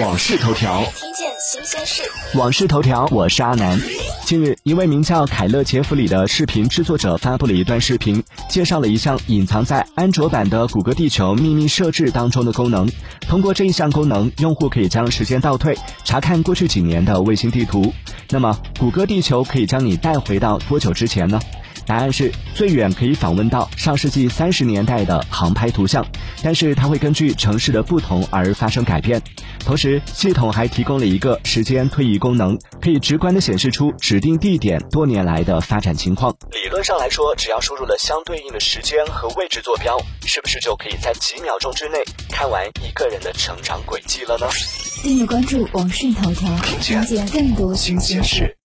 往事头条，听见新鲜事。往事头条，我是阿南。近日，一位名叫凯勒杰弗里的视频制作者发布了一段视频，介绍了一项隐藏在安卓版的谷歌地球秘密设置当中的功能。通过这一项功能，用户可以将时间倒退，查看过去几年的卫星地图。那么，谷歌地球可以将你带回到多久之前呢？答案是最远可以访问到上世纪三十年代的航拍图像，但是它会根据城市的不同而发生改变。同时，系统还提供了一个时间推移功能，可以直观的显示出指定地点多年来的发展情况。理论上来说，只要输入了相对应的时间和位置坐标，是不是就可以在几秒钟之内看完一个人的成长轨迹了呢？订阅关注网讯头条，了解更多新鲜事。